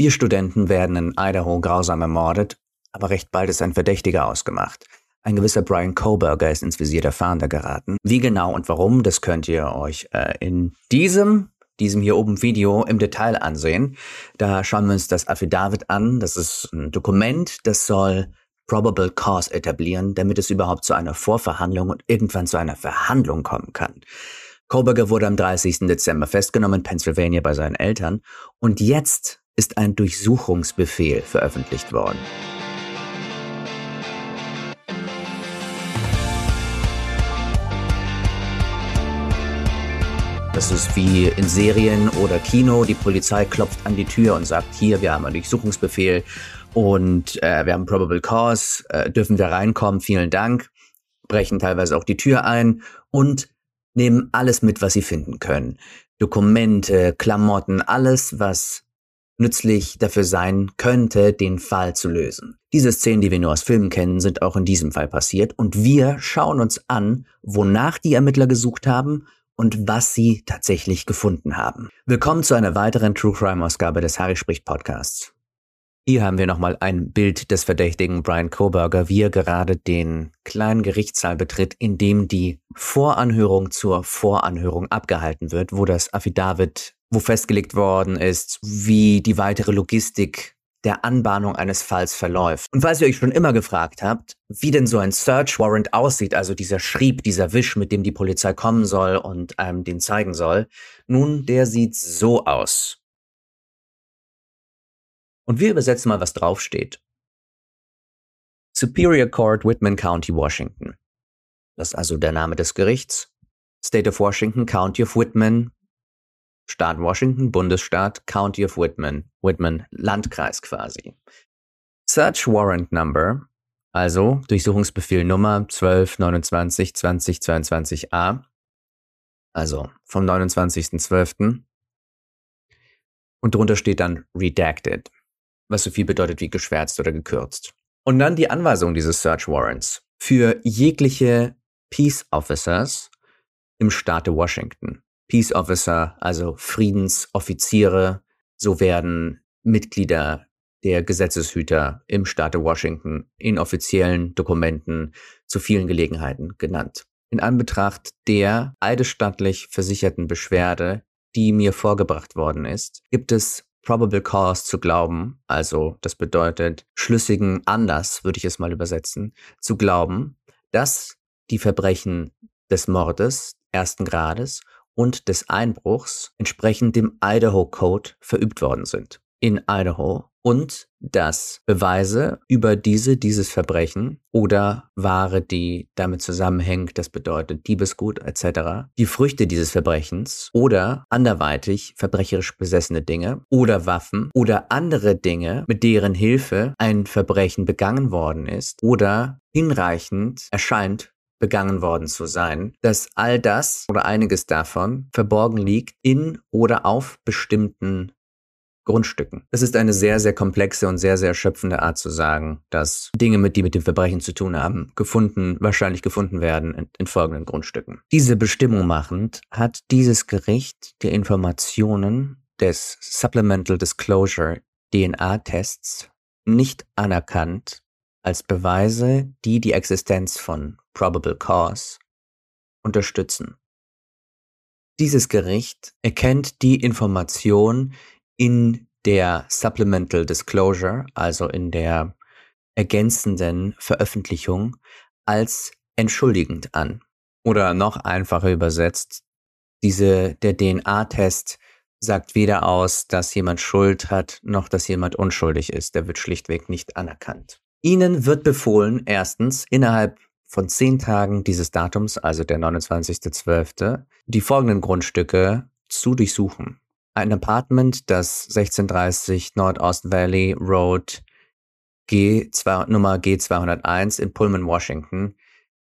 Vier Studenten werden in Idaho grausam ermordet, aber recht bald ist ein Verdächtiger ausgemacht. Ein gewisser Brian Koberger ist ins Visier der Fahnder geraten. Wie genau und warum, das könnt ihr euch äh, in diesem, diesem hier oben Video im Detail ansehen. Da schauen wir uns das Affidavit an. Das ist ein Dokument, das soll Probable Cause etablieren, damit es überhaupt zu einer Vorverhandlung und irgendwann zu einer Verhandlung kommen kann. Koberger wurde am 30. Dezember festgenommen in Pennsylvania bei seinen Eltern und jetzt ist ein Durchsuchungsbefehl veröffentlicht worden. Das ist wie in Serien oder Kino. Die Polizei klopft an die Tür und sagt, hier, wir haben einen Durchsuchungsbefehl und äh, wir haben Probable Cause, äh, dürfen wir reinkommen, vielen Dank, brechen teilweise auch die Tür ein und nehmen alles mit, was sie finden können. Dokumente, Klamotten, alles, was nützlich dafür sein könnte, den Fall zu lösen. Diese Szenen, die wir nur aus Filmen kennen, sind auch in diesem Fall passiert und wir schauen uns an, wonach die Ermittler gesucht haben und was sie tatsächlich gefunden haben. Willkommen zu einer weiteren True Crime Ausgabe des Harry spricht Podcasts. Hier haben wir nochmal ein Bild des Verdächtigen Brian Koberger, wie er gerade den kleinen Gerichtssaal betritt, in dem die Voranhörung zur Voranhörung abgehalten wird, wo das Affidavit, wo festgelegt worden ist, wie die weitere Logistik der Anbahnung eines Falls verläuft. Und falls ihr euch schon immer gefragt habt, wie denn so ein Search Warrant aussieht, also dieser Schrieb, dieser Wisch, mit dem die Polizei kommen soll und einem den zeigen soll, nun, der sieht so aus. Und wir übersetzen mal, was draufsteht. Superior Court, Whitman County, Washington. Das ist also der Name des Gerichts. State of Washington, County of Whitman, Staat Washington, Bundesstaat, County of Whitman, Whitman, Landkreis quasi. Search Warrant Number, also Durchsuchungsbefehl Nummer 1229 2022a, also vom 29.12. Und drunter steht dann Redacted was so viel bedeutet wie geschwärzt oder gekürzt. Und dann die Anweisung dieses Search Warrants für jegliche Peace Officers im Staate Washington. Peace Officer, also Friedensoffiziere, so werden Mitglieder der Gesetzeshüter im Staate Washington in offiziellen Dokumenten zu vielen Gelegenheiten genannt. In Anbetracht der eidesstattlich versicherten Beschwerde, die mir vorgebracht worden ist, gibt es probable cause zu glauben, also das bedeutet schlüssigen Anlass, würde ich es mal übersetzen, zu glauben, dass die Verbrechen des Mordes ersten Grades und des Einbruchs entsprechend dem Idaho Code verübt worden sind. In Idaho und dass Beweise über diese, dieses Verbrechen oder Ware, die damit zusammenhängt, das bedeutet Diebesgut etc., die Früchte dieses Verbrechens oder anderweitig verbrecherisch besessene Dinge oder Waffen oder andere Dinge, mit deren Hilfe ein Verbrechen begangen worden ist oder hinreichend erscheint, begangen worden zu sein, dass all das oder einiges davon verborgen liegt in oder auf bestimmten Grundstücken. Das ist eine sehr, sehr komplexe und sehr, sehr erschöpfende Art zu sagen, dass Dinge, mit die mit dem Verbrechen zu tun haben, gefunden, wahrscheinlich gefunden werden in, in folgenden Grundstücken. Diese Bestimmung machend hat dieses Gericht die Informationen des Supplemental Disclosure DNA-Tests nicht anerkannt als Beweise, die die Existenz von Probable Cause unterstützen. Dieses Gericht erkennt die Information in der Supplemental Disclosure, also in der ergänzenden Veröffentlichung, als entschuldigend an. Oder noch einfacher übersetzt, diese, der DNA-Test sagt weder aus, dass jemand Schuld hat, noch dass jemand unschuldig ist. Der wird schlichtweg nicht anerkannt. Ihnen wird befohlen, erstens innerhalb von zehn Tagen dieses Datums, also der 29.12., die folgenden Grundstücke zu durchsuchen ein Apartment, das 1630 Nordost Valley Road G2, Nummer G201 in Pullman, Washington,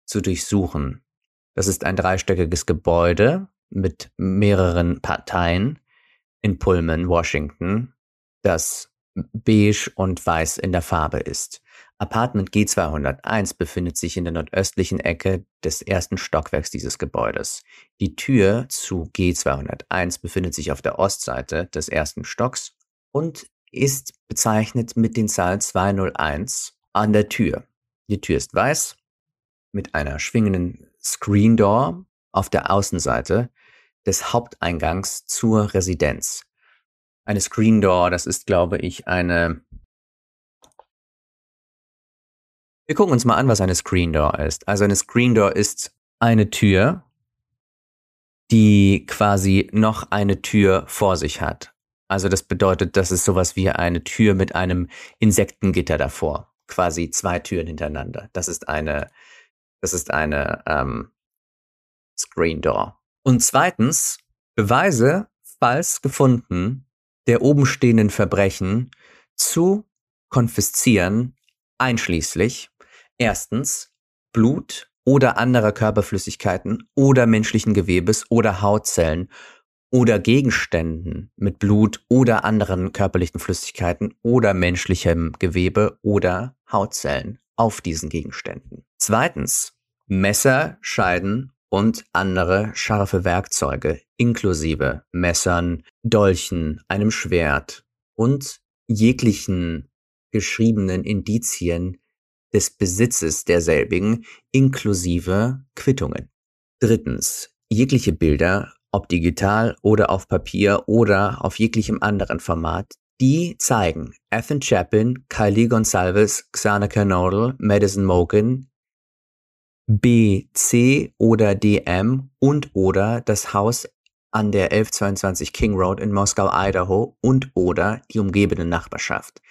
zu durchsuchen. Das ist ein dreistöckiges Gebäude mit mehreren Parteien in Pullman, Washington, das beige und weiß in der Farbe ist. Apartment G201 befindet sich in der nordöstlichen Ecke des ersten Stockwerks dieses Gebäudes. Die Tür zu G201 befindet sich auf der Ostseite des ersten Stocks und ist bezeichnet mit den Zahlen 201 an der Tür. Die Tür ist weiß mit einer schwingenden Screen Door auf der Außenseite des Haupteingangs zur Residenz. Eine Screen Door, das ist, glaube ich, eine. Wir gucken uns mal an, was eine Screen Door ist. Also eine Screen Door ist eine Tür, die quasi noch eine Tür vor sich hat. Also das bedeutet, das ist sowas wie eine Tür mit einem Insektengitter davor. Quasi zwei Türen hintereinander. Das ist eine, das ist eine ähm, Screen Door. Und zweitens, Beweise, falls gefunden, der obenstehenden Verbrechen zu konfiszieren, einschließlich erstens Blut oder anderer Körperflüssigkeiten oder menschlichen Gewebes oder Hautzellen oder Gegenständen mit Blut oder anderen körperlichen Flüssigkeiten oder menschlichem Gewebe oder Hautzellen auf diesen Gegenständen. Zweitens Messer, Scheiden und andere scharfe Werkzeuge inklusive Messern, Dolchen, einem Schwert und jeglichen geschriebenen Indizien des Besitzes derselbigen inklusive Quittungen. Drittens, jegliche Bilder, ob digital oder auf Papier oder auf jeglichem anderen Format, die zeigen Ethan Chapin, Kylie Gonsalves, Xana Kernodle, Madison Mogan, B, C oder DM und oder das Haus an der 1122 King Road in Moskau, Idaho und oder die umgebende Nachbarschaft.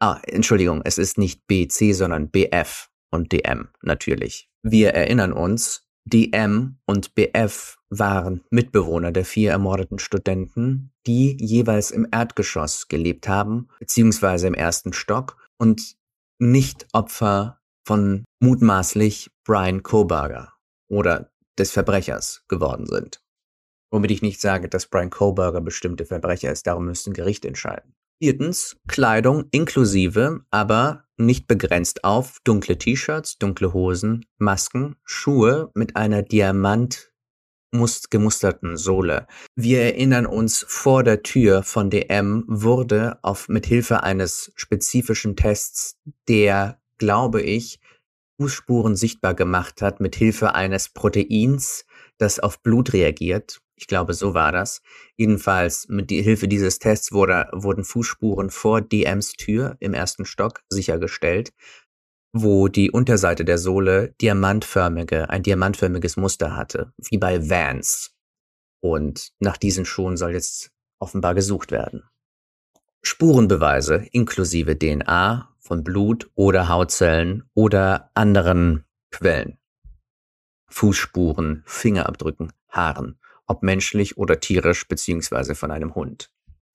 Ah, Entschuldigung, es ist nicht BC, sondern BF und DM natürlich. Wir erinnern uns, DM und BF waren Mitbewohner der vier ermordeten Studenten, die jeweils im Erdgeschoss gelebt haben, beziehungsweise im ersten Stock und nicht Opfer von mutmaßlich Brian Koberger oder des Verbrechers geworden sind. Womit ich nicht sage, dass Brian Koberger bestimmte Verbrecher ist, darum müsste ein Gericht entscheiden. Viertens, Kleidung inklusive, aber nicht begrenzt auf dunkle T-Shirts, dunkle Hosen, Masken, Schuhe mit einer Diamant gemusterten Sohle. Wir erinnern uns, vor der Tür von DM wurde auf mit Hilfe eines spezifischen Tests, der, glaube ich, Fußspuren sichtbar gemacht hat mit Hilfe eines Proteins, das auf Blut reagiert. Ich glaube, so war das. Jedenfalls mit die Hilfe dieses Tests wurde, wurden Fußspuren vor DMs Tür im ersten Stock sichergestellt, wo die Unterseite der Sohle diamantförmige, ein diamantförmiges Muster hatte, wie bei Vans. Und nach diesen Schuhen soll jetzt offenbar gesucht werden. Spurenbeweise inklusive DNA von Blut oder Hautzellen oder anderen Quellen. Fußspuren, Fingerabdrücken, Haaren, ob menschlich oder tierisch beziehungsweise von einem Hund.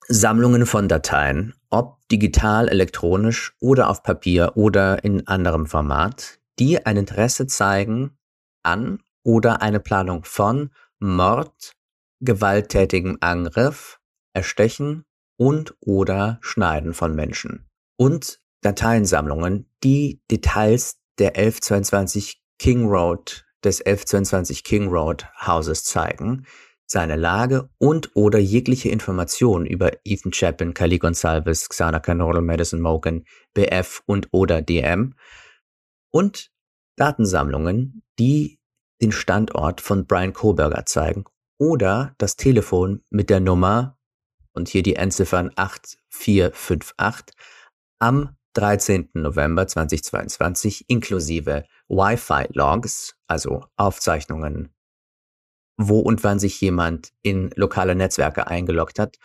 Sammlungen von Dateien, ob digital, elektronisch oder auf Papier oder in anderem Format, die ein Interesse zeigen an oder eine Planung von Mord, gewalttätigem Angriff, Erstechen und oder Schneiden von Menschen. Und Dateiensammlungen, die Details der 1122 King Road, des 1122 King Road Hauses zeigen, seine Lage und oder jegliche Informationen über Ethan Chapin, Kylie Gonsalves, Xana Canoro, Madison Mogan, BF und oder DM und Datensammlungen, die den Standort von Brian Koberger zeigen oder das Telefon mit der Nummer und hier die Endziffern 8458 am 13. November 2022 inklusive Wi-Fi-Logs, also Aufzeichnungen, wo und wann sich jemand in lokale Netzwerke eingeloggt hat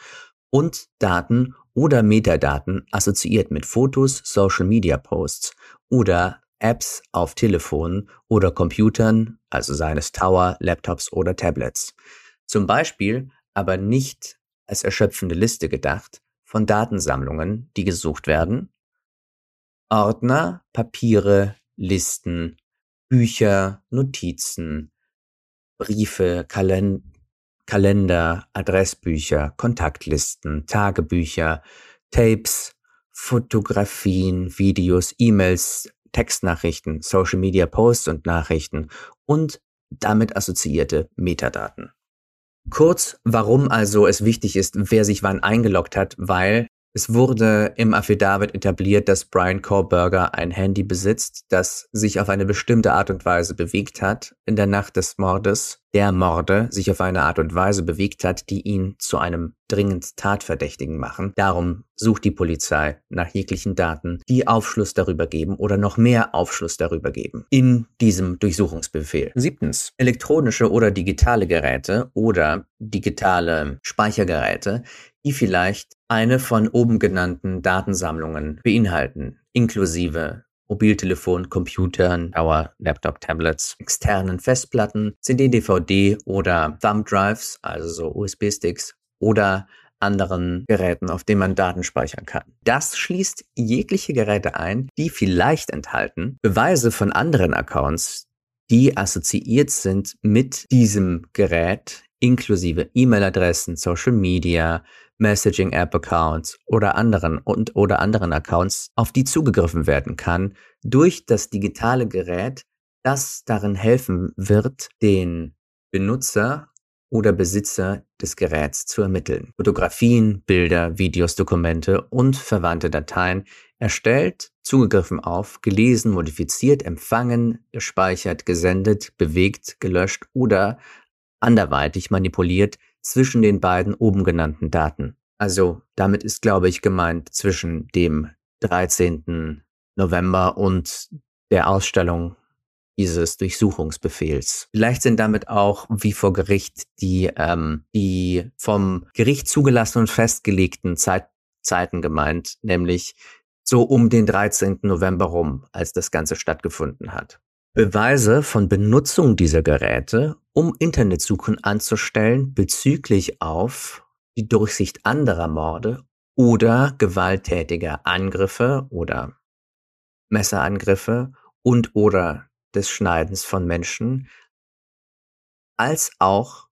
und Daten oder Metadaten assoziiert mit Fotos, Social-Media-Posts oder Apps auf Telefonen oder Computern, also seines Tower, Laptops oder Tablets. Zum Beispiel aber nicht als erschöpfende Liste gedacht von Datensammlungen, die gesucht werden, Ordner, Papiere, Listen, Bücher, Notizen, Briefe, Kalen Kalender, Adressbücher, Kontaktlisten, Tagebücher, Tapes, Fotografien, Videos, E-Mails, Textnachrichten, Social Media Posts und Nachrichten und damit assoziierte Metadaten. Kurz, warum also es wichtig ist, wer sich wann eingeloggt hat, weil Es wurde im Affidavit etabliert, dass Brian Kohlberger ein Handy besitzt, das sich auf eine bestimmte Art und Weise bewegt hat in der Nacht des Mordes, der Morde sich auf eine Art und Weise bewegt hat, die ihn zu einem dringend Tatverdächtigen machen. Darum sucht die Polizei nach jeglichen Daten, die Aufschluss darüber geben oder noch mehr Aufschluss darüber geben in diesem Durchsuchungsbefehl. Siebtens. Elektronische oder digitale Geräte oder digitale Speichergeräte, die vielleicht eine von oben genannten Datensammlungen beinhalten, inklusive Mobiltelefon, Computern, Dauer, Laptop, Tablets, externen Festplatten, CD, DVD oder Thumb Drives, also so USB-Sticks oder anderen Geräten, auf denen man Daten speichern kann. Das schließt jegliche Geräte ein, die vielleicht enthalten Beweise von anderen Accounts, die assoziiert sind mit diesem Gerät, inklusive E-Mail-Adressen, Social Media, Messaging-App-Accounts oder anderen und oder anderen Accounts, auf die zugegriffen werden kann durch das digitale Gerät, das darin helfen wird, den Benutzer oder Besitzer des Geräts zu ermitteln. Fotografien, Bilder, Videos, Dokumente und verwandte Dateien erstellt, zugegriffen auf, gelesen, modifiziert, empfangen, gespeichert, gesendet, bewegt, gelöscht oder anderweitig manipuliert zwischen den beiden oben genannten Daten. Also damit ist, glaube ich, gemeint zwischen dem 13. November und der Ausstellung dieses Durchsuchungsbefehls. Vielleicht sind damit auch, wie vor Gericht, die, ähm, die vom Gericht zugelassenen und festgelegten Zeit, Zeiten gemeint, nämlich so um den 13. November rum, als das Ganze stattgefunden hat. Beweise von Benutzung dieser Geräte, um Internetsuchen anzustellen bezüglich auf die Durchsicht anderer Morde oder gewalttätiger Angriffe oder Messerangriffe und oder des Schneidens von Menschen, als auch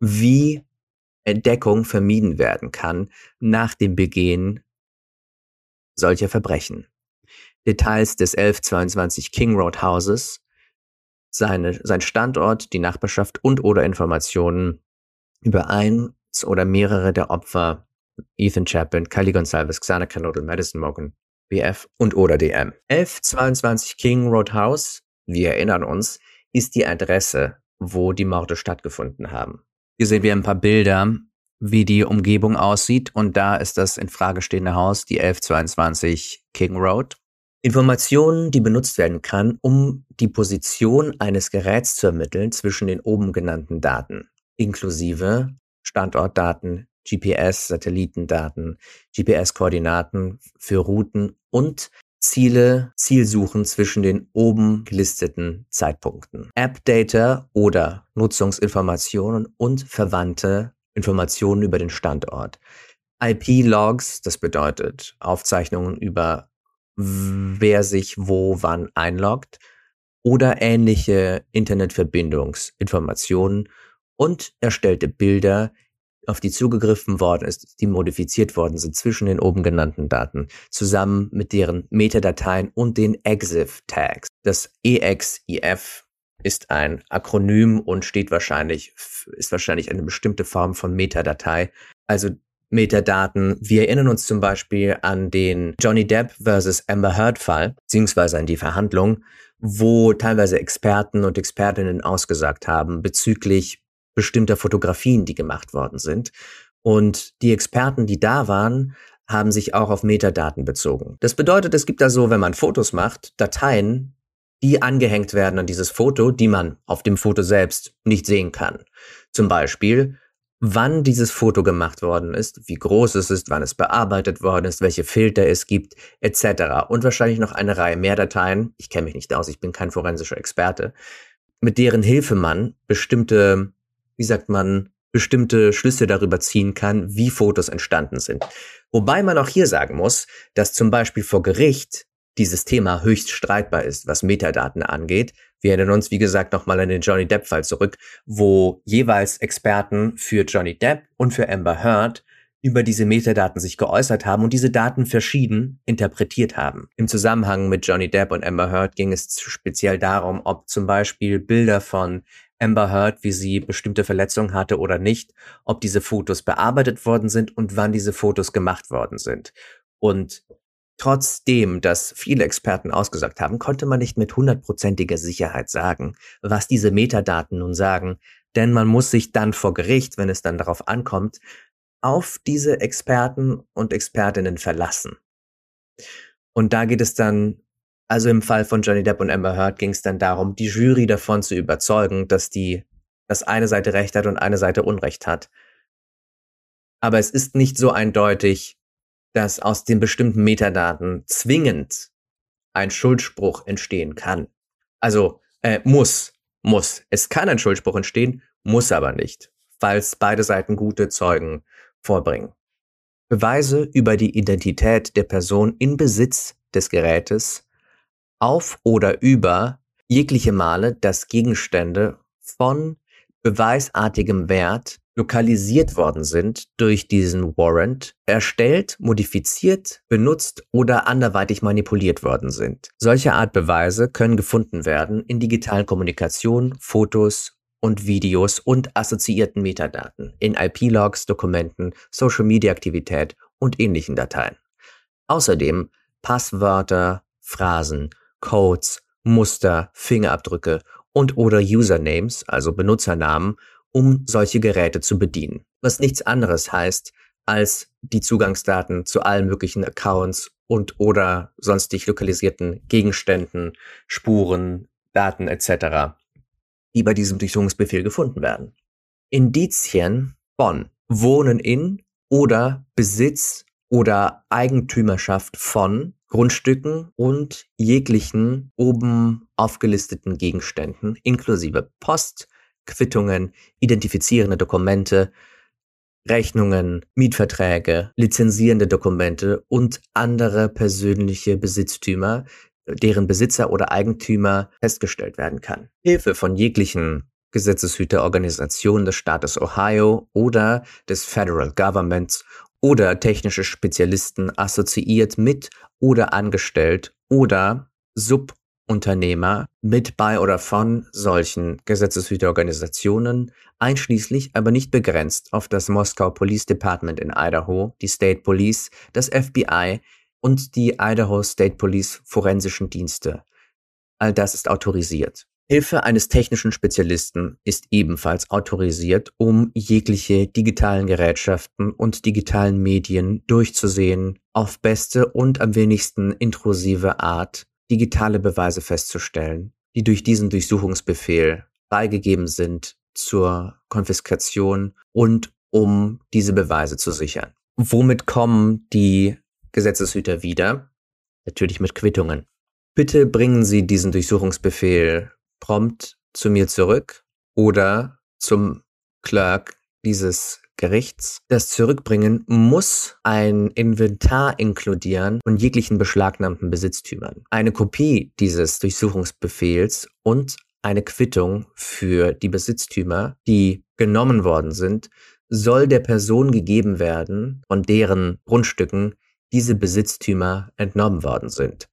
wie Entdeckung vermieden werden kann nach dem Begehen solcher Verbrechen. Details des 1122 King Road Houses, seine, sein Standort, die Nachbarschaft und oder Informationen über eins oder mehrere der Opfer Ethan Chapin, Kylie Gonsalves, Xana Canodal, Madison Morgan, BF und oder DM. 1122 King Road House, wir erinnern uns, ist die Adresse, wo die Morde stattgefunden haben. Hier sehen wir ein paar Bilder, wie die Umgebung aussieht und da ist das in Frage stehende Haus, die 1122 King Road. Informationen, die benutzt werden kann, um die Position eines Geräts zu ermitteln zwischen den oben genannten Daten, inklusive Standortdaten, GPS, Satellitendaten, GPS-Koordinaten für Routen und Ziele, Zielsuchen zwischen den oben gelisteten Zeitpunkten. App-Data oder Nutzungsinformationen und verwandte Informationen über den Standort. IP-Logs, das bedeutet Aufzeichnungen über wer sich wo wann einloggt oder ähnliche Internetverbindungsinformationen und erstellte Bilder, auf die zugegriffen worden ist, die modifiziert worden sind zwischen den oben genannten Daten, zusammen mit deren Metadateien und den EXIF-Tags. Das EXIF ist ein Akronym und steht wahrscheinlich, ist wahrscheinlich eine bestimmte Form von Metadatei. Also Metadaten. Wir erinnern uns zum Beispiel an den Johnny Depp versus Amber Heard Fall, beziehungsweise an die Verhandlung, wo teilweise Experten und Expertinnen ausgesagt haben bezüglich bestimmter Fotografien, die gemacht worden sind. Und die Experten, die da waren, haben sich auch auf Metadaten bezogen. Das bedeutet, es gibt da so, wenn man Fotos macht, Dateien, die angehängt werden an dieses Foto, die man auf dem Foto selbst nicht sehen kann. Zum Beispiel wann dieses Foto gemacht worden ist, wie groß es ist, wann es bearbeitet worden ist, welche Filter es gibt, etc. Und wahrscheinlich noch eine Reihe mehr Dateien, ich kenne mich nicht aus, ich bin kein forensischer Experte, mit deren Hilfe man bestimmte, wie sagt man, bestimmte Schlüsse darüber ziehen kann, wie Fotos entstanden sind. Wobei man auch hier sagen muss, dass zum Beispiel vor Gericht dieses Thema höchst streitbar ist, was Metadaten angeht. Wir erinnern uns, wie gesagt, nochmal an den Johnny Depp-Fall zurück, wo jeweils Experten für Johnny Depp und für Amber Heard über diese Metadaten sich geäußert haben und diese Daten verschieden interpretiert haben. Im Zusammenhang mit Johnny Depp und Amber Heard ging es speziell darum, ob zum Beispiel Bilder von Amber Heard, wie sie bestimmte Verletzungen hatte oder nicht, ob diese Fotos bearbeitet worden sind und wann diese Fotos gemacht worden sind. Und trotzdem, dass viele Experten ausgesagt haben, konnte man nicht mit hundertprozentiger Sicherheit sagen, was diese Metadaten nun sagen, denn man muss sich dann vor Gericht, wenn es dann darauf ankommt, auf diese Experten und Expertinnen verlassen. Und da geht es dann, also im Fall von Johnny Depp und Amber Heard ging es dann darum, die Jury davon zu überzeugen, dass die, dass eine Seite Recht hat und eine Seite Unrecht hat. Aber es ist nicht so eindeutig, dass aus den bestimmten Metadaten zwingend ein Schuldspruch entstehen kann. Also äh, muss, muss. Es kann ein Schuldspruch entstehen, muss aber nicht, falls beide Seiten gute Zeugen vorbringen. Beweise über die Identität der Person in Besitz des Gerätes auf oder über jegliche Male, dass Gegenstände von beweisartigem Wert lokalisiert worden sind durch diesen Warrant, erstellt, modifiziert, benutzt oder anderweitig manipuliert worden sind. Solche Art Beweise können gefunden werden in digitalen Kommunikation, Fotos und Videos und assoziierten Metadaten in IP-Logs, Dokumenten, Social-Media-Aktivität und ähnlichen Dateien. Außerdem Passwörter, Phrasen, Codes, Muster, Fingerabdrücke und oder Usernames, also Benutzernamen, um solche Geräte zu bedienen. Was nichts anderes heißt, als die Zugangsdaten zu allen möglichen Accounts und oder sonstig lokalisierten Gegenständen, Spuren, Daten etc die bei diesem Durchsuchungsbefehl gefunden werden. Indizien von Wohnen in oder Besitz oder Eigentümerschaft von Grundstücken und jeglichen oben aufgelisteten Gegenständen inklusive Post, Quittungen, identifizierende Dokumente, Rechnungen, Mietverträge, lizenzierende Dokumente und andere persönliche Besitztümer, deren Besitzer oder Eigentümer festgestellt werden kann. Hilfe von jeglichen Gesetzeshüterorganisationen des Staates Ohio oder des Federal Governments oder technische Spezialisten assoziiert mit oder angestellt oder Subunternehmer mit bei oder von solchen Gesetzeshüterorganisationen, einschließlich aber nicht begrenzt auf das Moskau Police Department in Idaho, die State Police, das FBI, und die Idaho State Police forensischen Dienste. All das ist autorisiert. Hilfe eines technischen Spezialisten ist ebenfalls autorisiert, um jegliche digitalen Gerätschaften und digitalen Medien durchzusehen, auf beste und am wenigsten intrusive Art digitale Beweise festzustellen, die durch diesen Durchsuchungsbefehl beigegeben sind zur Konfiskation und um diese Beweise zu sichern. Womit kommen die Gesetzeshüter wieder, natürlich mit Quittungen. Bitte bringen Sie diesen Durchsuchungsbefehl prompt zu mir zurück oder zum Clerk dieses Gerichts. Das Zurückbringen muss ein Inventar inkludieren von jeglichen beschlagnahmten Besitztümern. Eine Kopie dieses Durchsuchungsbefehls und eine Quittung für die Besitztümer, die genommen worden sind, soll der Person gegeben werden, von deren Grundstücken diese Besitztümer entnommen worden sind.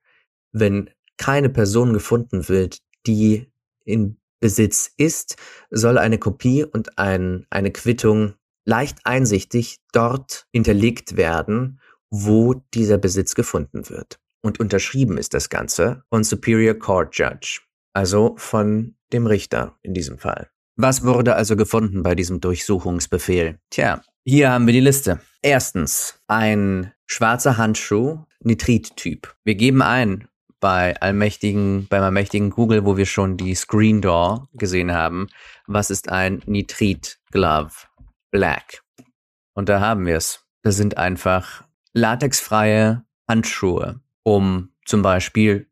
Wenn keine Person gefunden wird, die in Besitz ist, soll eine Kopie und ein, eine Quittung leicht einsichtig dort hinterlegt werden, wo dieser Besitz gefunden wird. Und unterschrieben ist das Ganze von Superior Court Judge, also von dem Richter in diesem Fall. Was wurde also gefunden bei diesem Durchsuchungsbefehl? Tja, hier haben wir die Liste. Erstens, ein schwarzer Handschuh, Nitrit-Typ. Wir geben ein bei allmächtigen, beim allmächtigen Google, wo wir schon die Screen Door gesehen haben, was ist ein Nitrit-Glove? Black. Und da haben wir es. Das sind einfach latexfreie Handschuhe, um zum Beispiel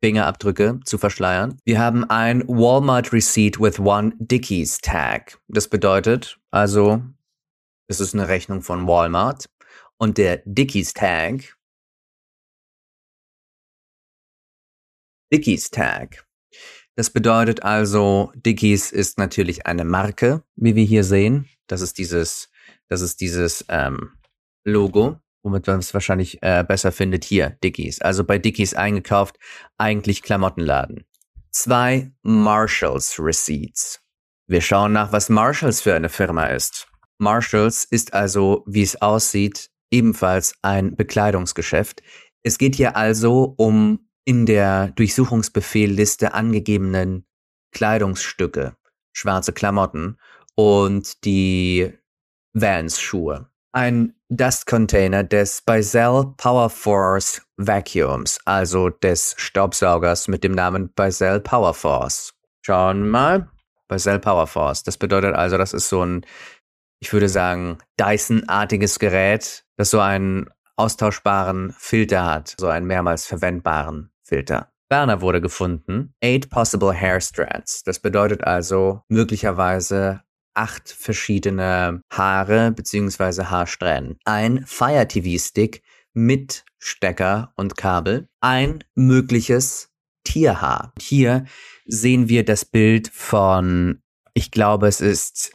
Fingerabdrücke zu verschleiern. Wir haben ein Walmart Receipt with one Dickies Tag. Das bedeutet also, es ist eine Rechnung von Walmart und der Dickies Tag. Dickies Tag. Das bedeutet also, Dickies ist natürlich eine Marke, wie wir hier sehen. Das ist dieses, das ist dieses ähm, Logo womit man es wahrscheinlich äh, besser findet, hier, Dickies. Also bei Dickies eingekauft, eigentlich Klamottenladen. Zwei Marshalls Receipts. Wir schauen nach, was Marshalls für eine Firma ist. Marshalls ist also, wie es aussieht, ebenfalls ein Bekleidungsgeschäft. Es geht hier also um in der Durchsuchungsbefehlliste angegebenen Kleidungsstücke, schwarze Klamotten und die Vans-Schuhe. Ein Dust-Container des Bizell Power Force Vacuums, also des Staubsaugers mit dem Namen Bizell Power Force. Schauen wir mal. Bizell Power Force. Das bedeutet also, das ist so ein, ich würde sagen, Dyson-artiges Gerät, das so einen austauschbaren Filter hat, so einen mehrmals verwendbaren Filter. Werner wurde gefunden. Eight possible hair strands. Das bedeutet also möglicherweise acht verschiedene Haare bzw. Haarsträhnen. Ein Fire TV Stick mit Stecker und Kabel. Ein mögliches Tierhaar. Hier sehen wir das Bild von, ich glaube, es ist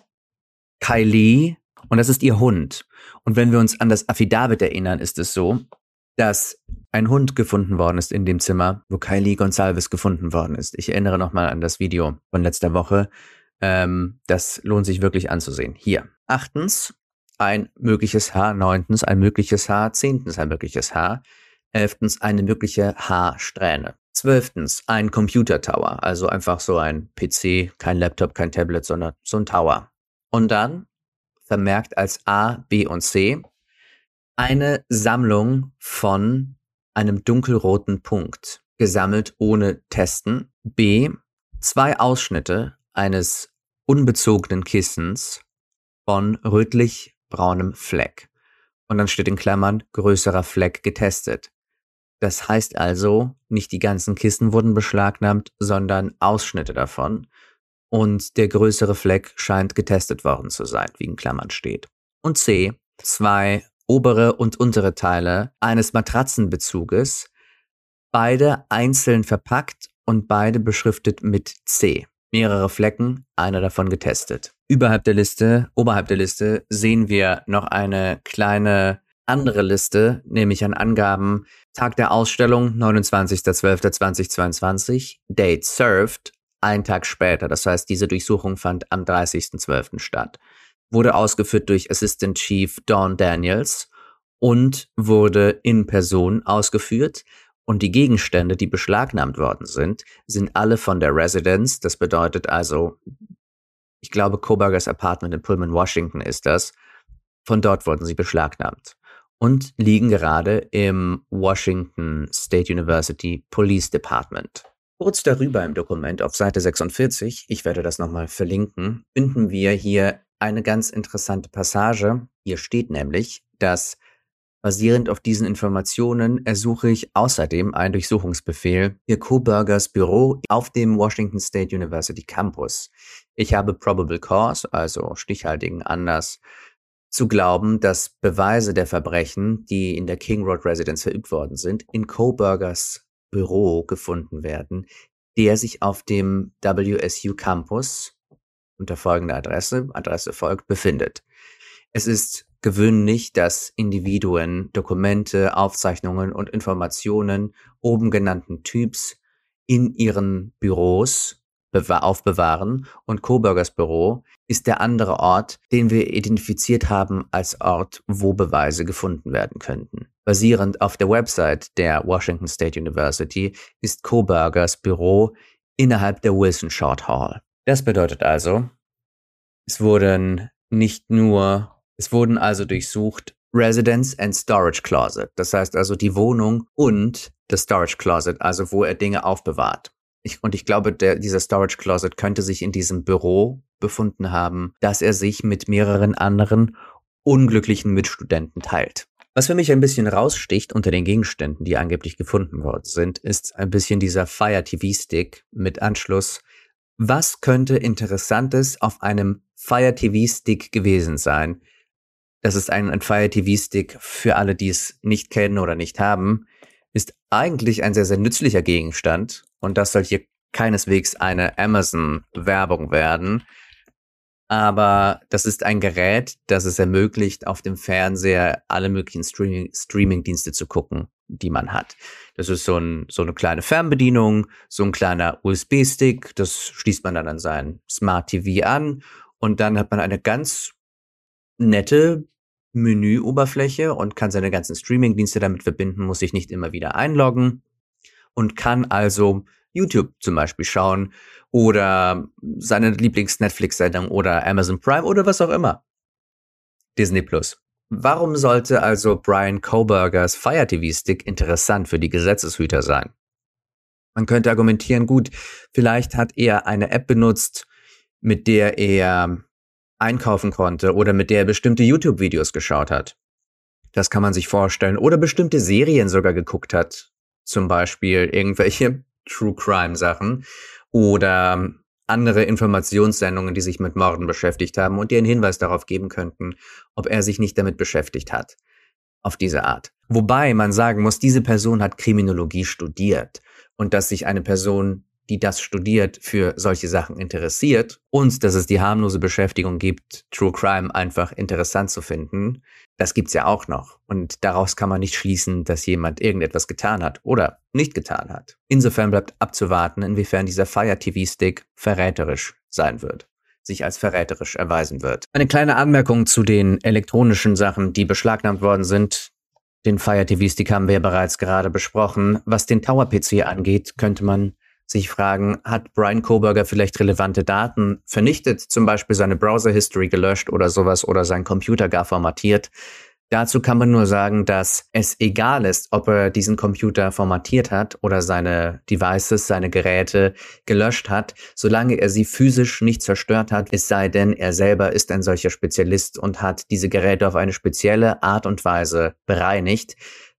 Kylie und das ist ihr Hund. Und wenn wir uns an das Affidavit erinnern, ist es so, dass ein Hund gefunden worden ist in dem Zimmer, wo Kylie Gonsalves gefunden worden ist. Ich erinnere nochmal an das Video von letzter Woche. Ähm, das lohnt sich wirklich anzusehen. Hier. Achtens, ein mögliches Haar. Neuntens, ein mögliches Haar. Zehntens, ein mögliches Haar. Elftens, eine mögliche Haarsträhne. Zwölftens, ein Computer Tower. Also einfach so ein PC, kein Laptop, kein Tablet, sondern so ein Tower. Und dann vermerkt als A, B und C eine Sammlung von einem dunkelroten Punkt, gesammelt ohne Testen. B. Zwei Ausschnitte eines unbezogenen Kissens von rötlich-braunem Fleck. Und dann steht in Klammern größerer Fleck getestet. Das heißt also, nicht die ganzen Kissen wurden beschlagnahmt, sondern Ausschnitte davon. Und der größere Fleck scheint getestet worden zu sein, wie in Klammern steht. Und C. Zwei obere und untere Teile eines Matratzenbezuges, beide einzeln verpackt und beide beschriftet mit C. Mehrere Flecken, einer davon getestet. Überhalb der Liste, oberhalb der Liste sehen wir noch eine kleine andere Liste, nämlich an Angaben Tag der Ausstellung 29.12.2022, Date served, ein Tag später. Das heißt, diese Durchsuchung fand am 30.12. statt wurde ausgeführt durch Assistant Chief Dawn Daniels und wurde in Person ausgeführt. Und die Gegenstände, die beschlagnahmt worden sind, sind alle von der Residence. Das bedeutet also, ich glaube, Kobergers Apartment in Pullman, Washington ist das. Von dort wurden sie beschlagnahmt und liegen gerade im Washington State University Police Department. Kurz darüber im Dokument auf Seite 46, ich werde das nochmal verlinken, finden wir hier eine ganz interessante Passage. Hier steht nämlich, dass basierend auf diesen Informationen ersuche ich außerdem einen Durchsuchungsbefehl für Kobergers Büro auf dem Washington State University Campus. Ich habe probable cause, also stichhaltigen Anlass, zu glauben, dass Beweise der Verbrechen, die in der King Road Residence verübt worden sind, in Kobergers Büro gefunden werden, der sich auf dem WSU Campus unter folgender Adresse, Adresse folgt, befindet. Es ist gewöhnlich, dass Individuen Dokumente, Aufzeichnungen und Informationen oben genannten Typs in ihren Büros aufbewahren und Coburgers Büro ist der andere Ort, den wir identifiziert haben als Ort, wo Beweise gefunden werden könnten. Basierend auf der Website der Washington State University ist Coburgers Büro innerhalb der Wilson Short Hall. Das bedeutet also, es wurden nicht nur, es wurden also durchsucht Residence and Storage Closet. Das heißt also die Wohnung und das Storage Closet, also wo er Dinge aufbewahrt. Ich, und ich glaube, der, dieser Storage Closet könnte sich in diesem Büro befunden haben, dass er sich mit mehreren anderen unglücklichen Mitstudenten teilt. Was für mich ein bisschen raussticht unter den Gegenständen, die angeblich gefunden worden sind, ist ein bisschen dieser Fire TV Stick mit Anschluss was könnte Interessantes auf einem Fire TV Stick gewesen sein? Das ist ein, ein Fire TV Stick für alle, die es nicht kennen oder nicht haben, ist eigentlich ein sehr, sehr nützlicher Gegenstand und das soll hier keineswegs eine Amazon-Werbung werden. Aber das ist ein Gerät, das es ermöglicht, auf dem Fernseher alle möglichen Streaming, Streaming-Dienste zu gucken, die man hat. Das ist so, ein, so eine kleine Fernbedienung, so ein kleiner USB-Stick, das schließt man dann an sein Smart TV an und dann hat man eine ganz nette Menüoberfläche und kann seine ganzen Streaming-Dienste damit verbinden, muss sich nicht immer wieder einloggen und kann also YouTube zum Beispiel schauen oder seine Lieblings-Netflix-Sendung oder Amazon Prime oder was auch immer. Disney Plus. Warum sollte also Brian Kobergers Fire TV Stick interessant für die Gesetzeshüter sein? Man könnte argumentieren, gut, vielleicht hat er eine App benutzt, mit der er einkaufen konnte oder mit der er bestimmte YouTube-Videos geschaut hat. Das kann man sich vorstellen. Oder bestimmte Serien sogar geguckt hat. Zum Beispiel irgendwelche True Crime Sachen oder andere Informationssendungen, die sich mit Morden beschäftigt haben und dir einen Hinweis darauf geben könnten, ob er sich nicht damit beschäftigt hat. Auf diese Art. Wobei man sagen muss, diese Person hat Kriminologie studiert und dass sich eine Person die das studiert, für solche Sachen interessiert und dass es die harmlose Beschäftigung gibt, True Crime einfach interessant zu finden, das gibt's ja auch noch. Und daraus kann man nicht schließen, dass jemand irgendetwas getan hat oder nicht getan hat. Insofern bleibt abzuwarten, inwiefern dieser Fire TV Stick verräterisch sein wird sich als verräterisch erweisen wird. Eine kleine Anmerkung zu den elektronischen Sachen, die beschlagnahmt worden sind. Den Fire TV Stick haben wir ja bereits gerade besprochen. Was den Tower PC angeht, könnte man sich fragen, hat Brian Koberger vielleicht relevante Daten vernichtet, zum Beispiel seine Browser-History gelöscht oder sowas oder sein Computer gar formatiert. Dazu kann man nur sagen, dass es egal ist, ob er diesen Computer formatiert hat oder seine Devices, seine Geräte gelöscht hat, solange er sie physisch nicht zerstört hat, es sei denn, er selber ist ein solcher Spezialist und hat diese Geräte auf eine spezielle Art und Weise bereinigt,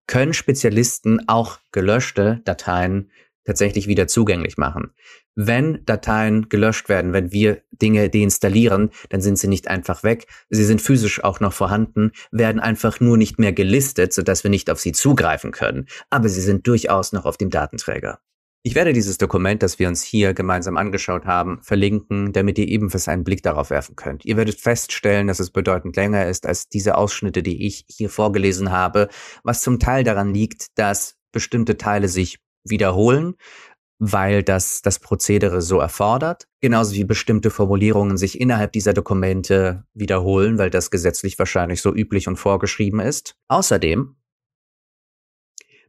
können Spezialisten auch gelöschte Dateien tatsächlich wieder zugänglich machen. Wenn Dateien gelöscht werden, wenn wir Dinge deinstallieren, dann sind sie nicht einfach weg. Sie sind physisch auch noch vorhanden, werden einfach nur nicht mehr gelistet, sodass wir nicht auf sie zugreifen können. Aber sie sind durchaus noch auf dem Datenträger. Ich werde dieses Dokument, das wir uns hier gemeinsam angeschaut haben, verlinken, damit ihr ebenfalls einen Blick darauf werfen könnt. Ihr werdet feststellen, dass es bedeutend länger ist als diese Ausschnitte, die ich hier vorgelesen habe, was zum Teil daran liegt, dass bestimmte Teile sich wiederholen, weil das das Prozedere so erfordert. Genauso wie bestimmte Formulierungen sich innerhalb dieser Dokumente wiederholen, weil das gesetzlich wahrscheinlich so üblich und vorgeschrieben ist. Außerdem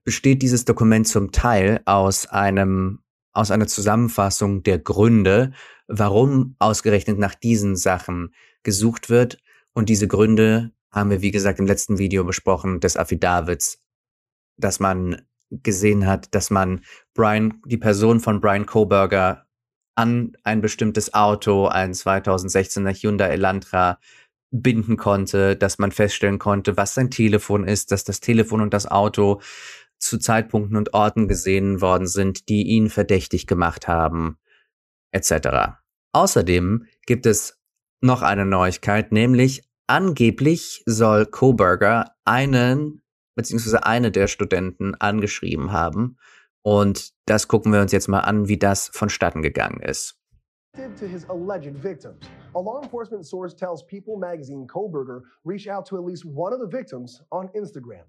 besteht dieses Dokument zum Teil aus einem aus einer Zusammenfassung der Gründe, warum ausgerechnet nach diesen Sachen gesucht wird. Und diese Gründe haben wir, wie gesagt, im letzten Video besprochen, des Affidavits, dass man gesehen hat, dass man Brian, die Person von Brian Koberger an ein bestimmtes Auto, ein 2016er Hyundai Elantra, binden konnte, dass man feststellen konnte, was sein Telefon ist, dass das Telefon und das Auto zu Zeitpunkten und Orten gesehen worden sind, die ihn verdächtig gemacht haben, etc. Außerdem gibt es noch eine Neuigkeit, nämlich angeblich soll Koberger einen beziehungsweise eine der Studenten angeschrieben haben. Und das gucken wir uns jetzt mal an, wie das vonstatten gegangen ist. To his alleged victims. A law enforcement source tells People magazine Koberger reached out to at least one of the victims on Instagram.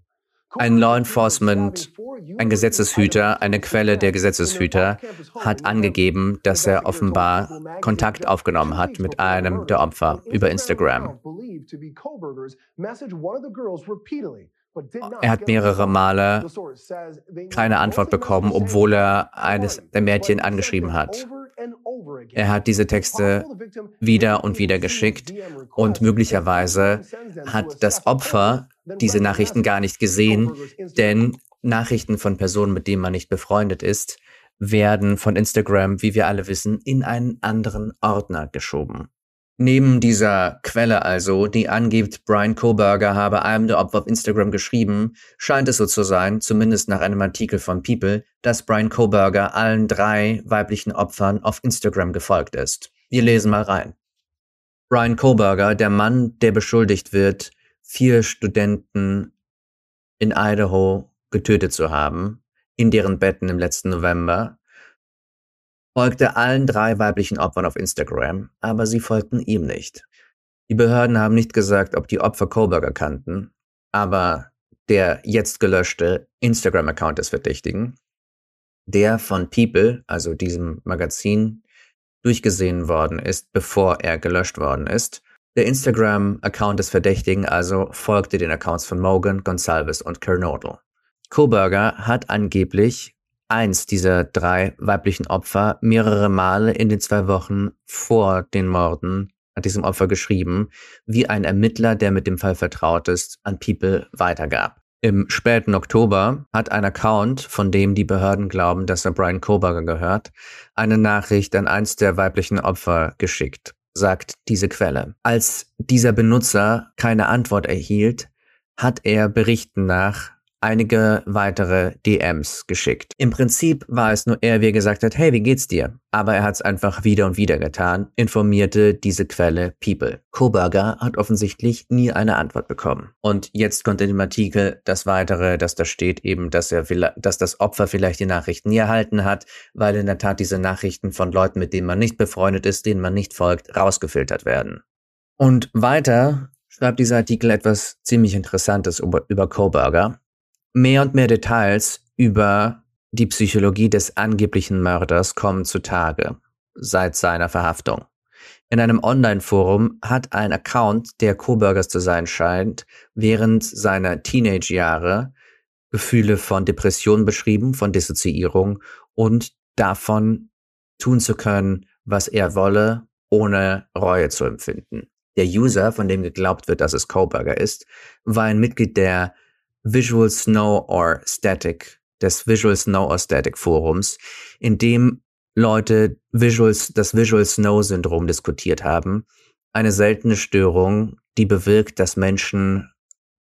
Ein Law Enforcement, ein Gesetzeshüter, eine Quelle der Gesetzeshüter hat angegeben, dass er offenbar Kontakt aufgenommen hat mit einem der Opfer über Instagram. Er hat mehrere Male keine Antwort bekommen, obwohl er eines der Mädchen angeschrieben hat. Er hat diese Texte wieder und wieder geschickt und möglicherweise hat das Opfer diese Nachrichten gar nicht gesehen, denn Nachrichten von Personen, mit denen man nicht befreundet ist, werden von Instagram, wie wir alle wissen, in einen anderen Ordner geschoben. Neben dieser Quelle also, die angibt, Brian Koberger habe einem der Opfer auf Instagram geschrieben, scheint es so zu sein, zumindest nach einem Artikel von People, dass Brian Koberger allen drei weiblichen Opfern auf Instagram gefolgt ist. Wir lesen mal rein. Brian Koberger, der Mann, der beschuldigt wird, vier Studenten in Idaho getötet zu haben, in deren Betten im letzten November, folgte allen drei weiblichen Opfern auf Instagram, aber sie folgten ihm nicht. Die Behörden haben nicht gesagt, ob die Opfer Kohlberger kannten, aber der jetzt gelöschte Instagram-Account des Verdächtigen, der von People, also diesem Magazin, durchgesehen worden ist, bevor er gelöscht worden ist. Der Instagram-Account des Verdächtigen also folgte den Accounts von Morgan, Gonsalves und Kernodle. Koberger hat angeblich eins dieser drei weiblichen Opfer mehrere Male in den zwei Wochen vor den Morden hat diesem Opfer geschrieben, wie ein Ermittler, der mit dem Fall vertraut ist, an People weitergab. Im späten Oktober hat ein Account, von dem die Behörden glauben, dass er Brian Koberger gehört, eine Nachricht an eins der weiblichen Opfer geschickt, sagt diese Quelle. Als dieser Benutzer keine Antwort erhielt, hat er Berichten nach einige weitere DMs geschickt. Im Prinzip war es nur er, wie er gesagt hat, hey, wie geht's dir? Aber er hat es einfach wieder und wieder getan, informierte diese Quelle People. Koberger hat offensichtlich nie eine Antwort bekommen. Und jetzt kommt in dem Artikel das weitere, dass da steht eben, dass er, dass das Opfer vielleicht die Nachrichten nie erhalten hat, weil in der Tat diese Nachrichten von Leuten, mit denen man nicht befreundet ist, denen man nicht folgt, rausgefiltert werden. Und weiter schreibt dieser Artikel etwas ziemlich Interessantes über, über Koberger. Mehr und mehr Details über die Psychologie des angeblichen Mörders kommen zutage seit seiner Verhaftung. In einem Online-Forum hat ein Account, der Coburgers zu sein scheint, während seiner Teenage-Jahre Gefühle von Depression beschrieben, von Dissoziierung und davon tun zu können, was er wolle, ohne Reue zu empfinden. Der User, von dem geglaubt wird, dass es Coburger ist, war ein Mitglied der Visual Snow or Static, des Visual Snow or Static Forums, in dem Leute Visuals, das Visual Snow Syndrom diskutiert haben. Eine seltene Störung, die bewirkt, dass Menschen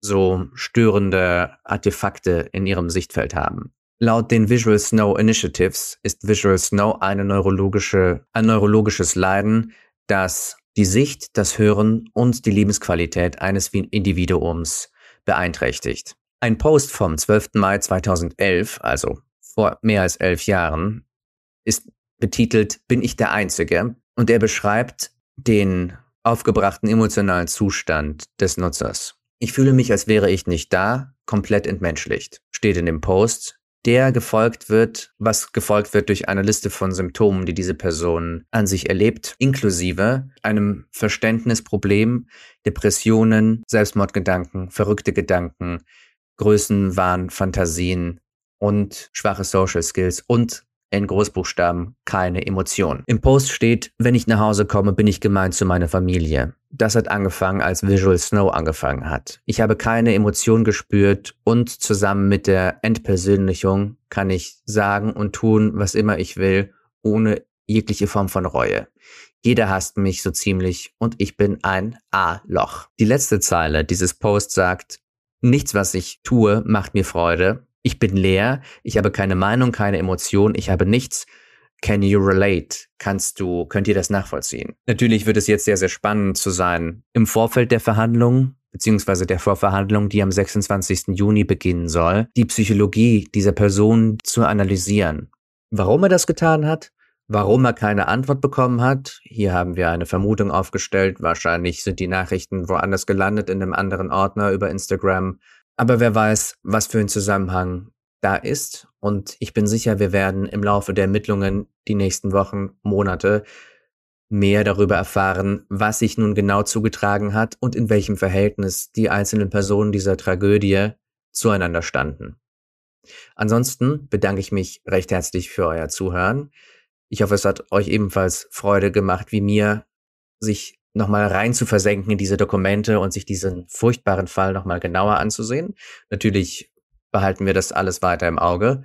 so störende Artefakte in ihrem Sichtfeld haben. Laut den Visual Snow Initiatives ist Visual Snow eine neurologische, ein neurologisches Leiden, das die Sicht, das Hören und die Lebensqualität eines Individuums beeinträchtigt. Ein Post vom 12. Mai 2011, also vor mehr als elf Jahren, ist betitelt Bin ich der Einzige? Und er beschreibt den aufgebrachten emotionalen Zustand des Nutzers. Ich fühle mich, als wäre ich nicht da, komplett entmenschlicht, steht in dem Post, der gefolgt wird, was gefolgt wird durch eine Liste von Symptomen, die diese Person an sich erlebt, inklusive einem Verständnisproblem, Depressionen, Selbstmordgedanken, verrückte Gedanken, Größenwahn, Fantasien und schwache Social Skills und in Großbuchstaben keine Emotion. Im Post steht, wenn ich nach Hause komme, bin ich gemeint zu meiner Familie. Das hat angefangen, als Visual Snow angefangen hat. Ich habe keine Emotion gespürt und zusammen mit der Entpersönlichung kann ich sagen und tun, was immer ich will, ohne jegliche Form von Reue. Jeder hasst mich so ziemlich und ich bin ein A-Loch. Die letzte Zeile dieses Posts sagt, Nichts, was ich tue, macht mir Freude. Ich bin leer, ich habe keine Meinung, keine Emotion, ich habe nichts. Can you relate? Kannst du, könnt ihr das nachvollziehen? Natürlich wird es jetzt sehr, sehr spannend zu sein, im Vorfeld der Verhandlungen, beziehungsweise der Vorverhandlung, die am 26. Juni beginnen soll, die Psychologie dieser Person zu analysieren. Warum er das getan hat, Warum er keine Antwort bekommen hat, hier haben wir eine Vermutung aufgestellt. Wahrscheinlich sind die Nachrichten woanders gelandet in einem anderen Ordner über Instagram. Aber wer weiß, was für ein Zusammenhang da ist. Und ich bin sicher, wir werden im Laufe der Ermittlungen die nächsten Wochen, Monate mehr darüber erfahren, was sich nun genau zugetragen hat und in welchem Verhältnis die einzelnen Personen dieser Tragödie zueinander standen. Ansonsten bedanke ich mich recht herzlich für euer Zuhören. Ich hoffe, es hat euch ebenfalls Freude gemacht, wie mir, sich nochmal rein zu versenken in diese Dokumente und sich diesen furchtbaren Fall nochmal genauer anzusehen. Natürlich behalten wir das alles weiter im Auge.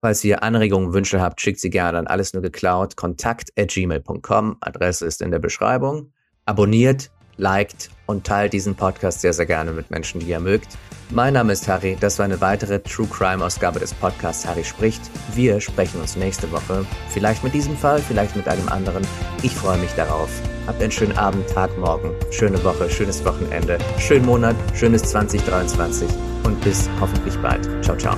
Falls ihr Anregungen, Wünsche habt, schickt sie gerne an alles nur geklaut. Kontakt at gmail.com. Adresse ist in der Beschreibung. Abonniert, liked und teilt diesen Podcast sehr, sehr gerne mit Menschen, die ihr mögt. Mein Name ist Harry, das war eine weitere True Crime Ausgabe des Podcasts Harry spricht. Wir sprechen uns nächste Woche, vielleicht mit diesem Fall, vielleicht mit einem anderen. Ich freue mich darauf. Habt einen schönen Abend, Tag, Morgen, schöne Woche, schönes Wochenende, schönen Monat, schönes 2023 und bis hoffentlich bald. Ciao, ciao.